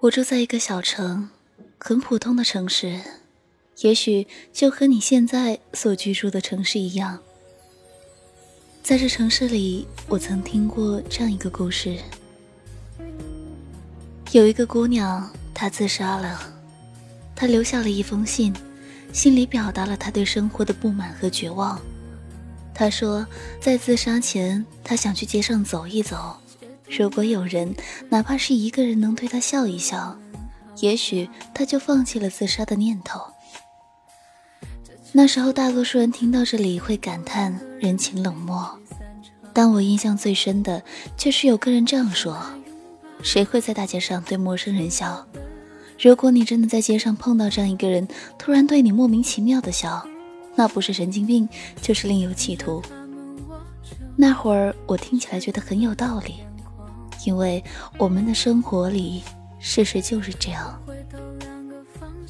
我住在一个小城，很普通的城市，也许就和你现在所居住的城市一样。在这城市里，我曾听过这样一个故事：有一个姑娘，她自杀了，她留下了一封信，信里表达了她对生活的不满和绝望。她说，在自杀前，她想去街上走一走。如果有人，哪怕是一个人，能对他笑一笑，也许他就放弃了自杀的念头。那时候，大多数人听到这里会感叹人情冷漠，但我印象最深的却是有个人这样说：“谁会在大街上对陌生人笑？如果你真的在街上碰到这样一个人，突然对你莫名其妙的笑，那不是神经病，就是另有企图。”那会儿我听起来觉得很有道理。因为我们的生活里，事实就是这样。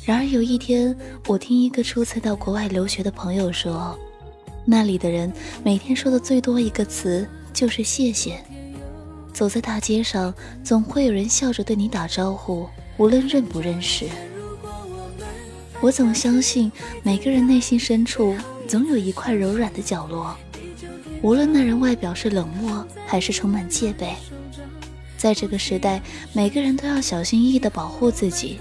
然而有一天，我听一个初次到国外留学的朋友说，那里的人每天说的最多一个词就是谢谢。走在大街上，总会有人笑着对你打招呼，无论认不认识。我总相信，每个人内心深处总有一块柔软的角落，无论那人外表是冷漠，还是充满戒备。在这个时代，每个人都要小心翼翼地保护自己。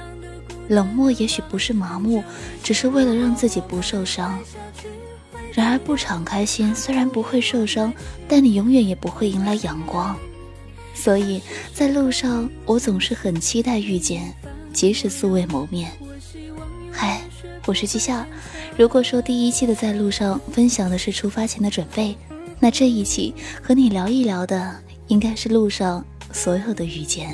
冷漠也许不是麻木，只是为了让自己不受伤。然而，不敞开心，虽然不会受伤，但你永远也不会迎来阳光。所以在路上，我总是很期待遇见，即使素未谋面。嗨，我是季夏。如果说第一期的在路上分享的是出发前的准备，那这一期和你聊一聊的应该是路上。所有的遇见，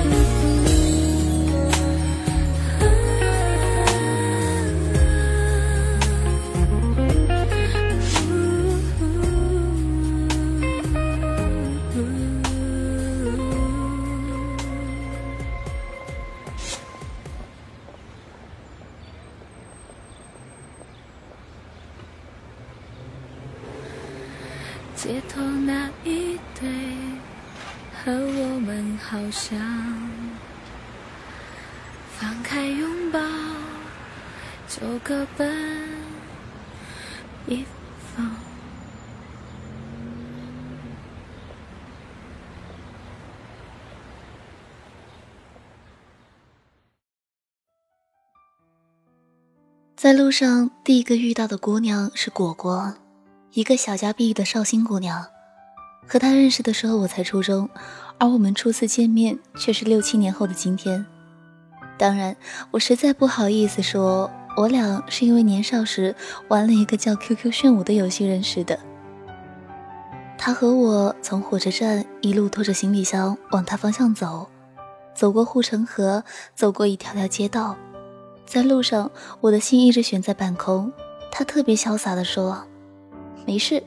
放开拥抱就各奔一方。在路上，第一个遇到的姑娘是果果。一个小家碧玉的绍兴姑娘，和她认识的时候我才初中，而我们初次见面却是六七年后的今天。当然，我实在不好意思说，我俩是因为年少时玩了一个叫 QQ 炫舞的游戏认识的。他和我从火车站一路拖着行李箱往他方向走，走过护城河，走过一条条街道，在路上我的心一直悬在半空。他特别潇洒地说。没事，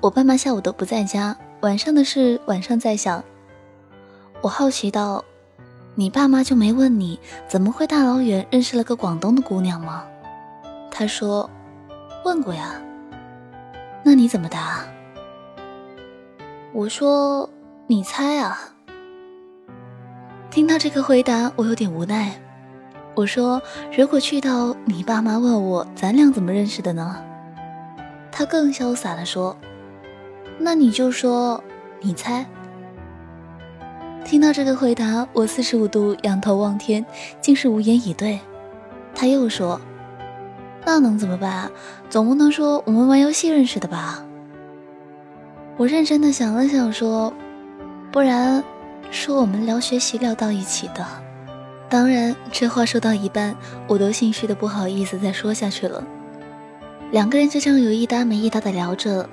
我爸妈下午都不在家，晚上的事晚上再想。我好奇道：“你爸妈就没问你怎么会大老远认识了个广东的姑娘吗？”他说：“问过呀。”那你怎么答？我说：“你猜啊。”听到这个回答，我有点无奈。我说：“如果去到你爸妈问我咱俩怎么认识的呢？”他更潇洒地说：“那你就说，你猜。”听到这个回答，我四十五度仰头望天，竟是无言以对。他又说：“那能怎么办？总不能说我们玩游戏认识的吧？”我认真的想了想，说：“不然，说我们聊学习聊到一起的。”当然，这话说到一半，我都心虚的不好意思再说下去了。两个人就这样有一搭没一搭的聊着，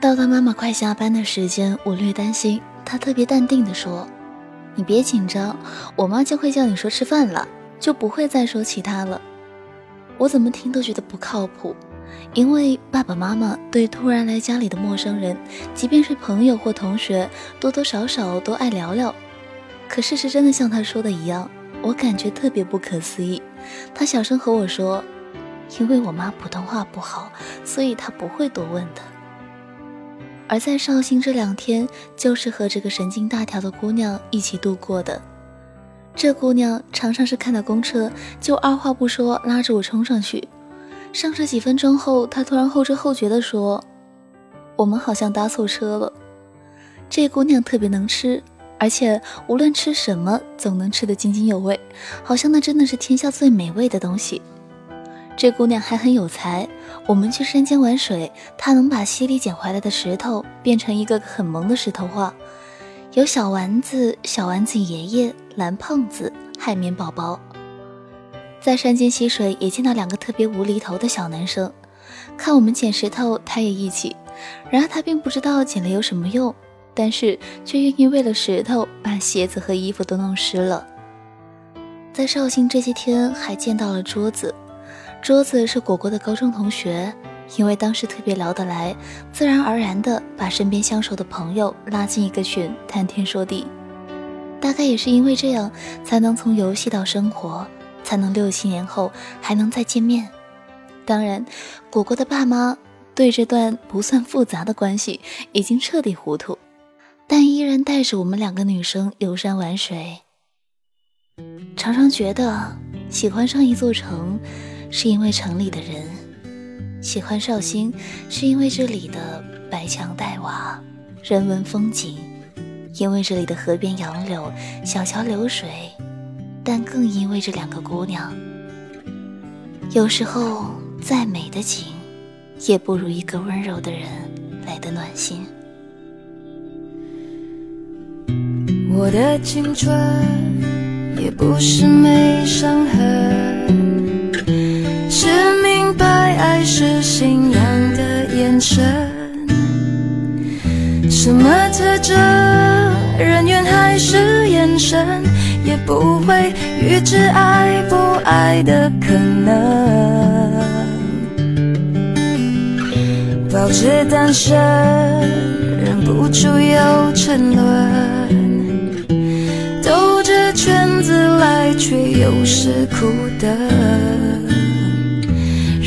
到他妈妈快下班的时间，我略担心，他特别淡定的说。你别紧张，我妈就会叫你说吃饭了，就不会再说其他了。我怎么听都觉得不靠谱，因为爸爸妈妈对突然来家里的陌生人，即便是朋友或同学，多多少少都爱聊聊。可事实真的像他说的一样，我感觉特别不可思议。他小声和我说：“因为我妈普通话不好，所以她不会多问的。”而在绍兴这两天，就是和这个神经大条的姑娘一起度过的。这姑娘常常是看到公车就二话不说拉着我冲上去。上车几分钟后，她突然后知后觉地说：“我们好像搭错车了。”这姑娘特别能吃，而且无论吃什么总能吃得津津有味，好像那真的是天下最美味的东西。这姑娘还很有才。我们去山间玩水，她能把溪里捡回来的石头变成一个很萌的石头画，有小丸子、小丸子爷爷、蓝胖子、海绵宝宝。在山间溪水也见到两个特别无厘头的小男生，看我们捡石头，他也一起。然而他并不知道捡了有什么用，但是却愿意为了石头把鞋子和衣服都弄湿了。在绍兴这些天还见到了桌子。桌子是果果的高中同学，因为当时特别聊得来，自然而然的把身边相熟的朋友拉进一个群，谈天说地。大概也是因为这样，才能从游戏到生活，才能六七年后还能再见面。当然，果果的爸妈对这段不算复杂的关系已经彻底糊涂，但依然带着我们两个女生游山玩水。常常觉得喜欢上一座城。是因为城里的人喜欢绍兴，是因为这里的白墙黛瓦、人文风景，因为这里的河边杨柳、小桥流水，但更因为这两个姑娘。有时候，再美的景，也不如一个温柔的人来的暖心。我的青春也不是没伤痕。是明白爱是信仰的眼神，什么特征，人缘还是眼神，也不会预知爱不爱的可能。保持单身，忍不住又沉沦，兜着圈子来，却又是苦的。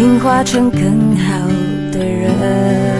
进化成更好的人。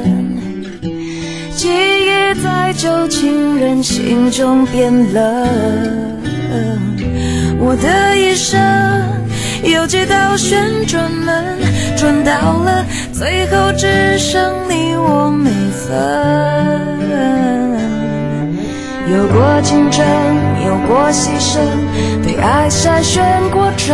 在旧情人心中变冷。我的一生有几道旋转门，转到了最后只剩你我没分。有过竞争，有过牺牲，被爱筛选过程，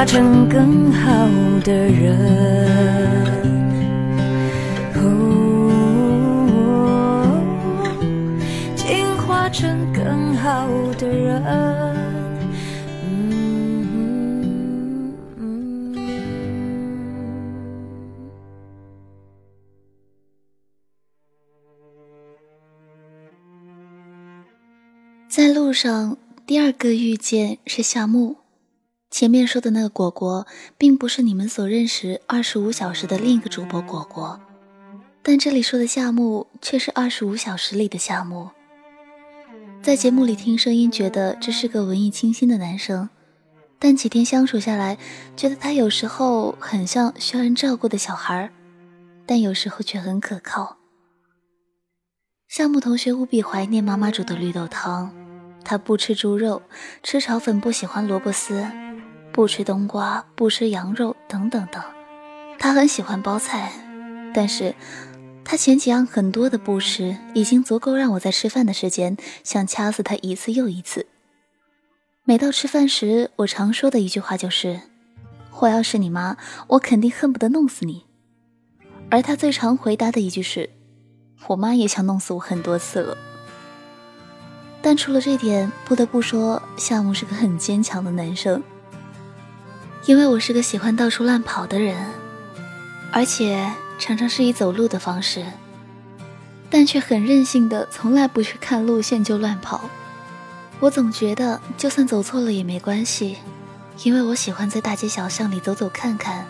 化成更好的人，进化成更好的人。在路上，第二个遇见是夏木。前面说的那个果果，并不是你们所认识二十五小时的另一个主播果果，但这里说的夏木却是二十五小时里的夏木。在节目里听声音，觉得这是个文艺清新的男生，但几天相处下来，觉得他有时候很像需要人照顾的小孩，但有时候却很可靠。夏木同学无比怀念妈妈煮的绿豆汤，他不吃猪肉，吃炒粉不喜欢萝卜丝。不吃冬瓜，不吃羊肉，等等等。他很喜欢包菜，但是他前几样很多的不吃，已经足够让我在吃饭的时间想掐死他一次又一次。每到吃饭时，我常说的一句话就是：“我要是你妈，我肯定恨不得弄死你。”而他最常回答的一句是：“我妈也想弄死我很多次了。”但除了这点，不得不说，夏木是个很坚强的男生。因为我是个喜欢到处乱跑的人，而且常常是以走路的方式，但却很任性的，从来不去看路线就乱跑。我总觉得，就算走错了也没关系，因为我喜欢在大街小巷里走走看看，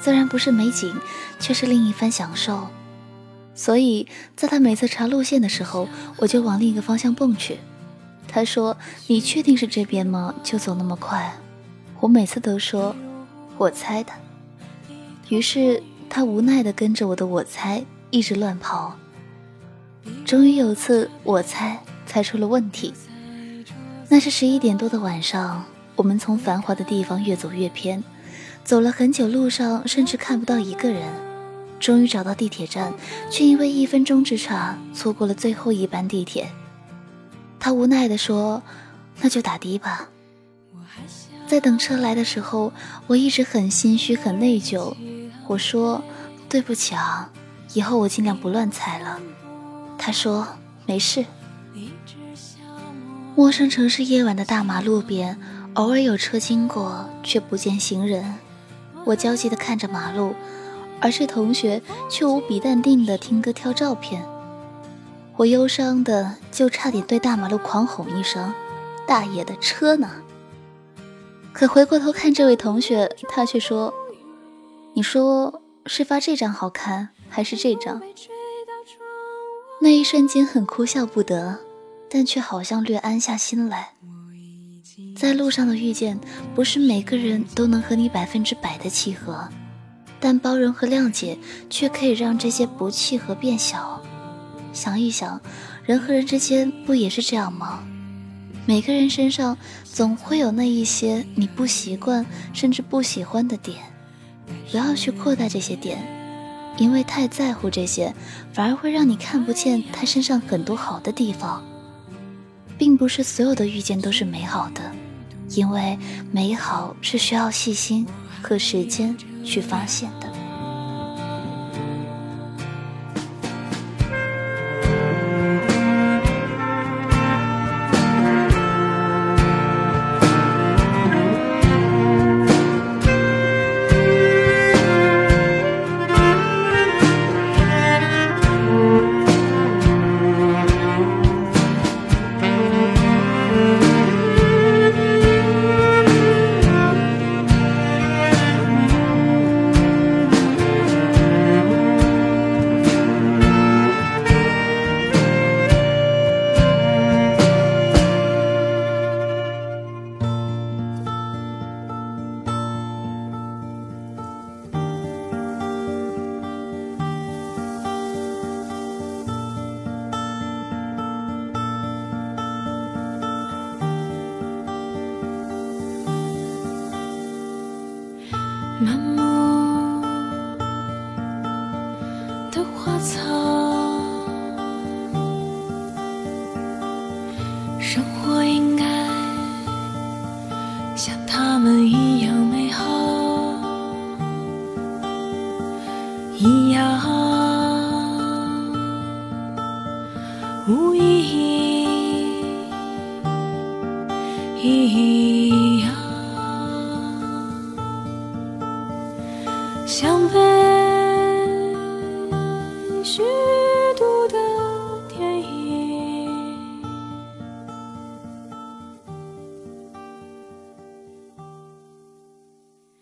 虽然不是美景，却是另一番享受。所以，在他每次查路线的时候，我就往另一个方向蹦去。他说：“你确定是这边吗？就走那么快。”我每次都说，我猜的。于是他无奈的跟着我的我猜一直乱跑。终于有次我猜猜出了问题。那是十一点多的晚上，我们从繁华的地方越走越偏，走了很久，路上甚至看不到一个人。终于找到地铁站，却因为一分钟之差错过了最后一班地铁。他无奈的说：“那就打的吧。”在等车来的时候，我一直很心虚、很内疚。我说：“对不起啊，以后我尽量不乱猜了。”他说：“没事。”陌生城市夜晚的大马路边，偶尔有车经过，却不见行人。我焦急地看着马路，而这同学却无比淡定地听歌、挑照片。我忧伤的就差点对大马路狂吼一声：“大爷的车呢？”可回过头看这位同学，他却说：“你说是发这张好看，还是这张？”那一瞬间很哭笑不得，但却好像略安下心来。在路上的遇见，不是每个人都能和你百分之百的契合，但包容和谅解却可以让这些不契合变小。想一想，人和人之间不也是这样吗？每个人身上总会有那一些你不习惯甚至不喜欢的点，不要去扩大这些点，因为太在乎这些，反而会让你看不见他身上很多好的地方。并不是所有的遇见都是美好的，因为美好是需要细心和时间去发现的。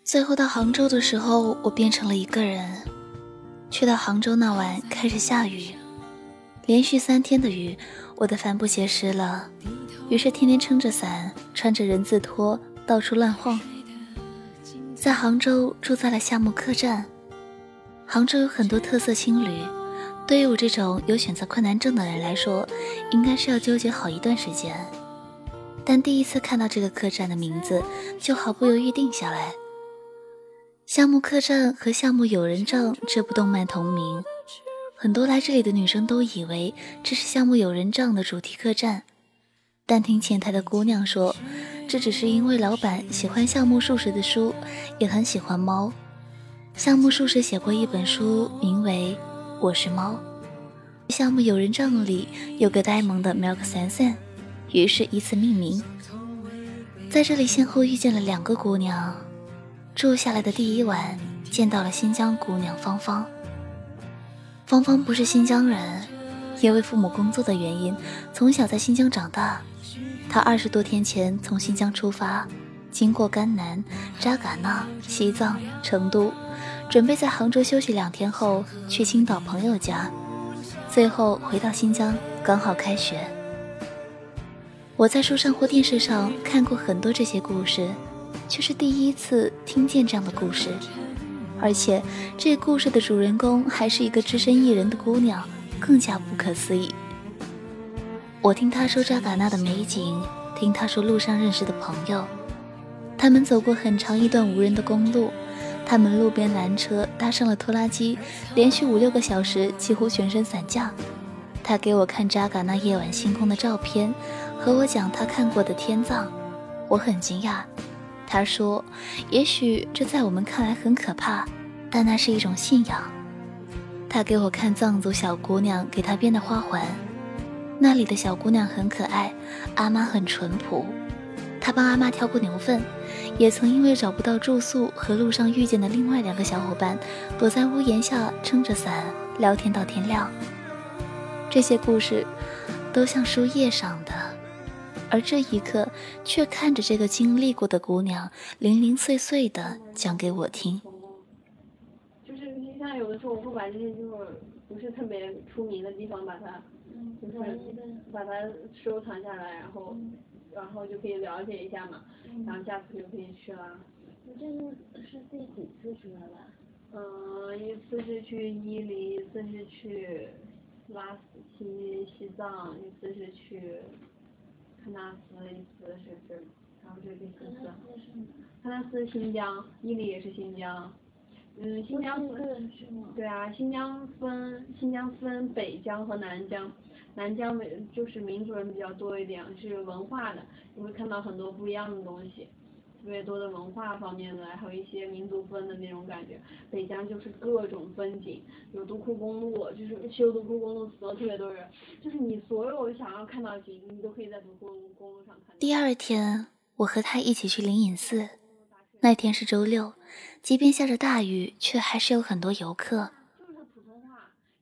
最后到杭州的时候，我变成了一个人。去到杭州那晚开始下雨，连续三天的雨，我的帆布鞋湿了，于是天天撑着伞，穿着人字拖到处乱晃。在杭州住在了夏目客栈。杭州有很多特色青旅，对于我这种有选择困难症的人来说，应该是要纠结好一段时间。但第一次看到这个客栈的名字，就毫不犹豫定下来。夏目客栈和夏目友人帐这部动漫同名，很多来这里的女生都以为这是夏目友人帐的主题客栈，但听前台的姑娘说，这只是因为老板喜欢夏目漱石的书，也很喜欢猫。夏目漱石写过一本书，名为《我是猫》，夏目友人帐里有个呆萌的 Milk Sensen，于是以此命名。在这里先后遇见了两个姑娘。住下来的第一晚，见到了新疆姑娘芳芳。芳芳不是新疆人，因为父母工作的原因，从小在新疆长大。她二十多天前从新疆出发，经过甘南、扎尕那、西藏、成都，准备在杭州休息两天后去青岛朋友家，最后回到新疆，刚好开学。我在书上或电视上看过很多这些故事。却是第一次听见这样的故事，而且这故事的主人公还是一个只身一人的姑娘，更加不可思议。我听他说扎尕那的美景，听他说路上认识的朋友，他们走过很长一段无人的公路，他们路边拦车搭上了拖拉机，连续五六个小时几乎全身散架。他给我看扎尕那夜晚星空的照片，和我讲他看过的天葬，我很惊讶。他说：“也许这在我们看来很可怕，但那是一种信仰。”他给我看藏族小姑娘给他编的花环，那里的小姑娘很可爱，阿妈很淳朴。他帮阿妈挑过牛粪，也曾因为找不到住宿和路上遇见的另外两个小伙伴，躲在屋檐下撑着伞聊天到天亮。这些故事，都像书页上的。而这一刻，却看着这个经历过的姑娘零零碎碎的讲给我听。就是你像有的时候，我会把这些就是不是特别出名的地方，把它，就是把它收藏下来，然后，然后就可以了解一下嘛，然后下次就可以去了。你这是是第几次去了吧？嗯，一次是去伊犁，一次是去拉斯去西藏，一次是去。喀纳斯一次是这，然后这是第四次。喀纳斯新疆，伊犁也是新疆，嗯，新疆对啊，新疆分新疆分北疆和南疆，南疆就是民族人比较多一点，是文化的，你会看到很多不一样的东西。特别多的文化方面的，还有一些民族风的那种感觉。北疆就是各种风景，有独库公路，就是修独库公路死了特别多人，就是你所有想要看到的景，你都可以在独库公路上看。第二天，我和他一起去灵隐寺，那天是周六，即便下着大雨，却还是有很多游客。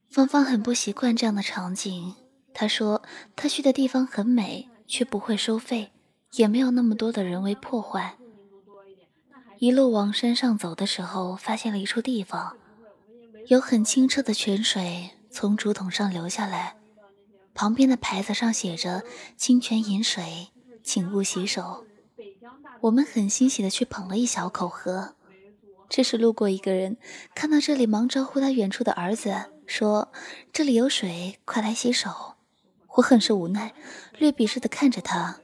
芳芳很不习惯这样的场景，她说她去的地方很美，却不会收费，也没有那么多的人为破坏。一路往山上走的时候，发现了一处地方，有很清澈的泉水从竹筒上流下来，旁边的牌子上写着“清泉饮水，请勿洗手”。我们很欣喜的去捧了一小口喝。这时路过一个人，看到这里，忙招呼他远处的儿子，说：“这里有水，快来洗手。”我很是无奈，略鄙视的看着他，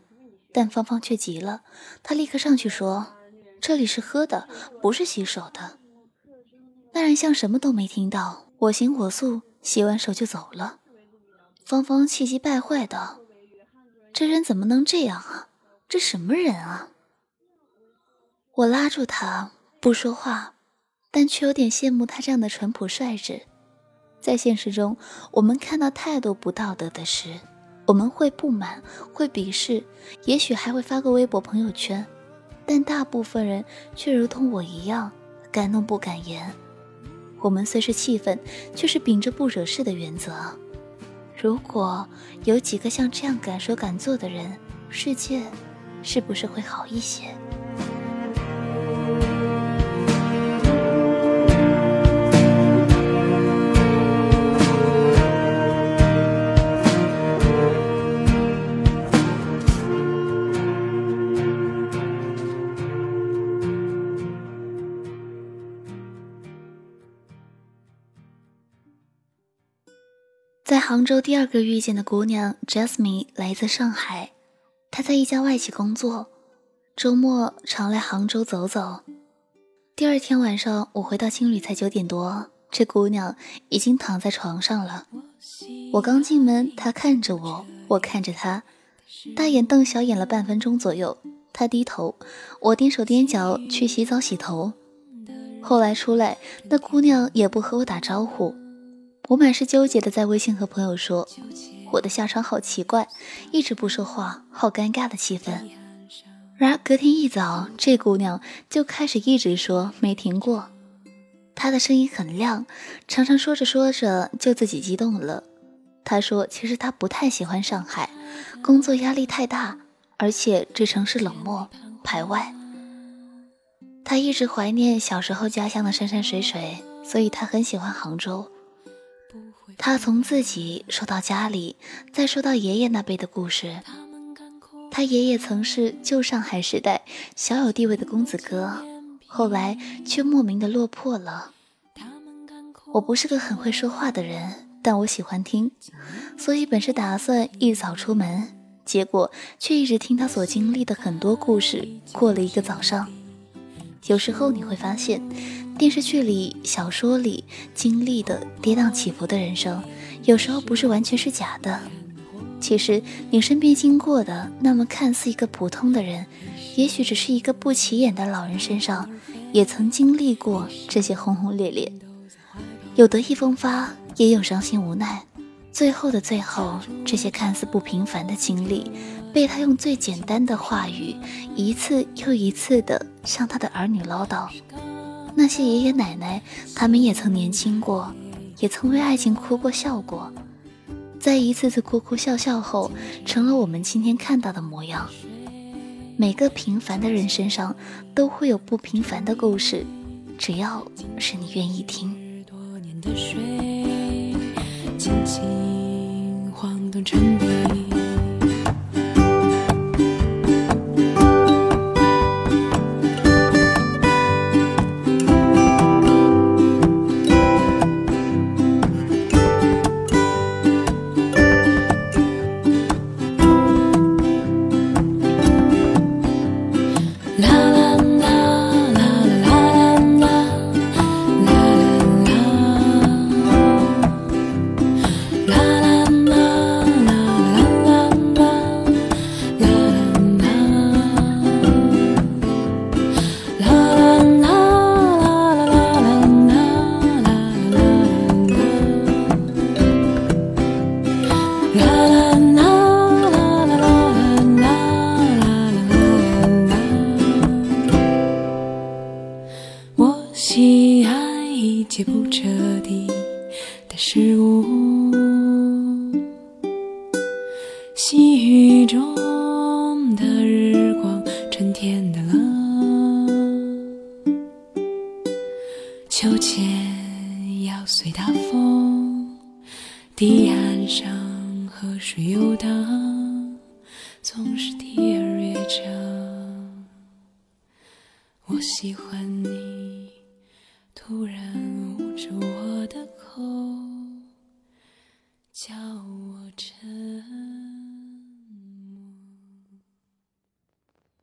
但芳芳却急了，她立刻上去说。这里是喝的，不是洗手的。那人像什么都没听到，我行我素，洗完手就走了。芳芳气急败坏道：“这人怎么能这样啊？这什么人啊？”我拉住他不说话，但却有点羡慕他这样的淳朴率直。在现实中，我们看到太多不道德的事，我们会不满，会鄙视，也许还会发个微博、朋友圈。但大部分人却如同我一样，敢怒不敢言。我们虽是气愤，却是秉着不惹事的原则。如果有几个像这样敢说敢做的人，世界是不是会好一些？杭州第二个遇见的姑娘 Jasmine 来自上海，她在一家外企工作，周末常来杭州走走。第二天晚上我回到青旅才九点多，这姑娘已经躺在床上了。我刚进门，她看着我，我看着她，大眼瞪小眼了半分钟左右。她低头，我踮手踮脚去洗澡洗头。后来出来，那姑娘也不和我打招呼。我满是纠结的在微信和朋友说：“我的下场好奇怪，一直不说话，好尴尬的气氛。”然而隔天一早，这姑娘就开始一直说，没停过。她的声音很亮，常常说着说着就自己激动了。她说：“其实她不太喜欢上海，工作压力太大，而且这城市冷漠排外。她一直怀念小时候家乡的山山水水，所以她很喜欢杭州。”他从自己说到家里，再说到爷爷那辈的故事。他爷爷曾是旧上海时代小有地位的公子哥，后来却莫名的落魄了。我不是个很会说话的人，但我喜欢听，所以本是打算一早出门，结果却一直听他所经历的很多故事，过了一个早上。有时候你会发现。电视剧里、小说里经历的跌宕起伏的人生，有时候不是完全是假的。其实你身边经过的那么看似一个普通的人，也许只是一个不起眼的老人身上，也曾经历过这些轰轰烈烈。有得意风发，也有伤心无奈。最后的最后，这些看似不平凡的经历，被他用最简单的话语，一次又一次的向他的儿女唠叨。那些爷爷奶奶，他们也曾年轻过，也曾为爱情哭过笑过，在一次次哭哭笑笑后，成了我们今天看到的模样。每个平凡的人身上都会有不平凡的故事，只要是你愿意听。晃动成。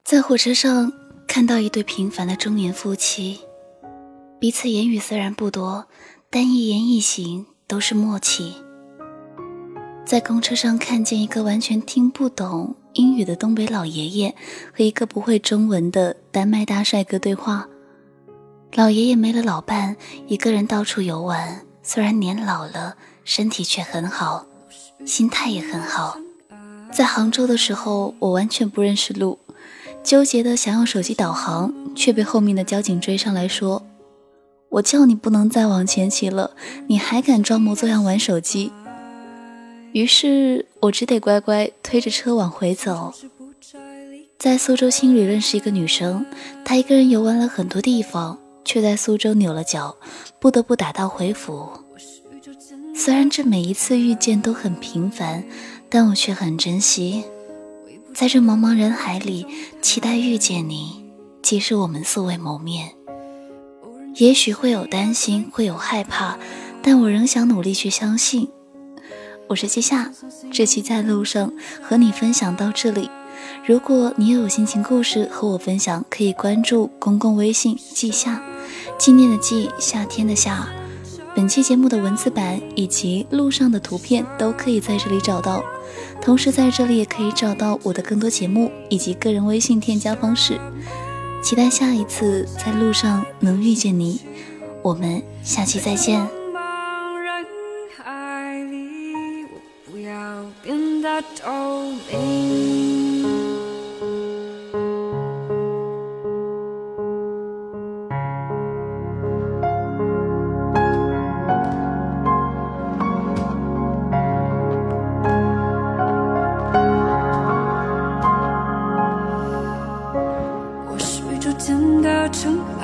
在火车上看到一对平凡的中年夫妻，彼此言语虽然不多，但一言一行都是默契。在公车上看见一个完全听不懂英语的东北老爷爷和一个不会中文的丹麦大帅哥对话。老爷爷没了老伴，一个人到处游玩，虽然年老了，身体却很好，心态也很好。在杭州的时候，我完全不认识路，纠结的想用手机导航，却被后面的交警追上来说：“我叫你不能再往前骑了，你还敢装模作样玩手机。”于是我只得乖乖推着车往回走。在苏州青旅认识一个女生，她一个人游玩了很多地方，却在苏州扭了脚，不得不打道回府。虽然这每一次遇见都很平凡，但我却很珍惜。在这茫茫人海里，期待遇见你，即使我们素未谋面。也许会有担心，会有害怕，但我仍想努力去相信。我是季夏，这期在路上和你分享到这里。如果你也有心情故事和我分享，可以关注公共微信“季夏”，纪念的季，夏天的夏。本期节目的文字版以及路上的图片都可以在这里找到，同时在这里也可以找到我的更多节目以及个人微信添加方式。期待下一次在路上能遇见你，我们下期再见。透明。的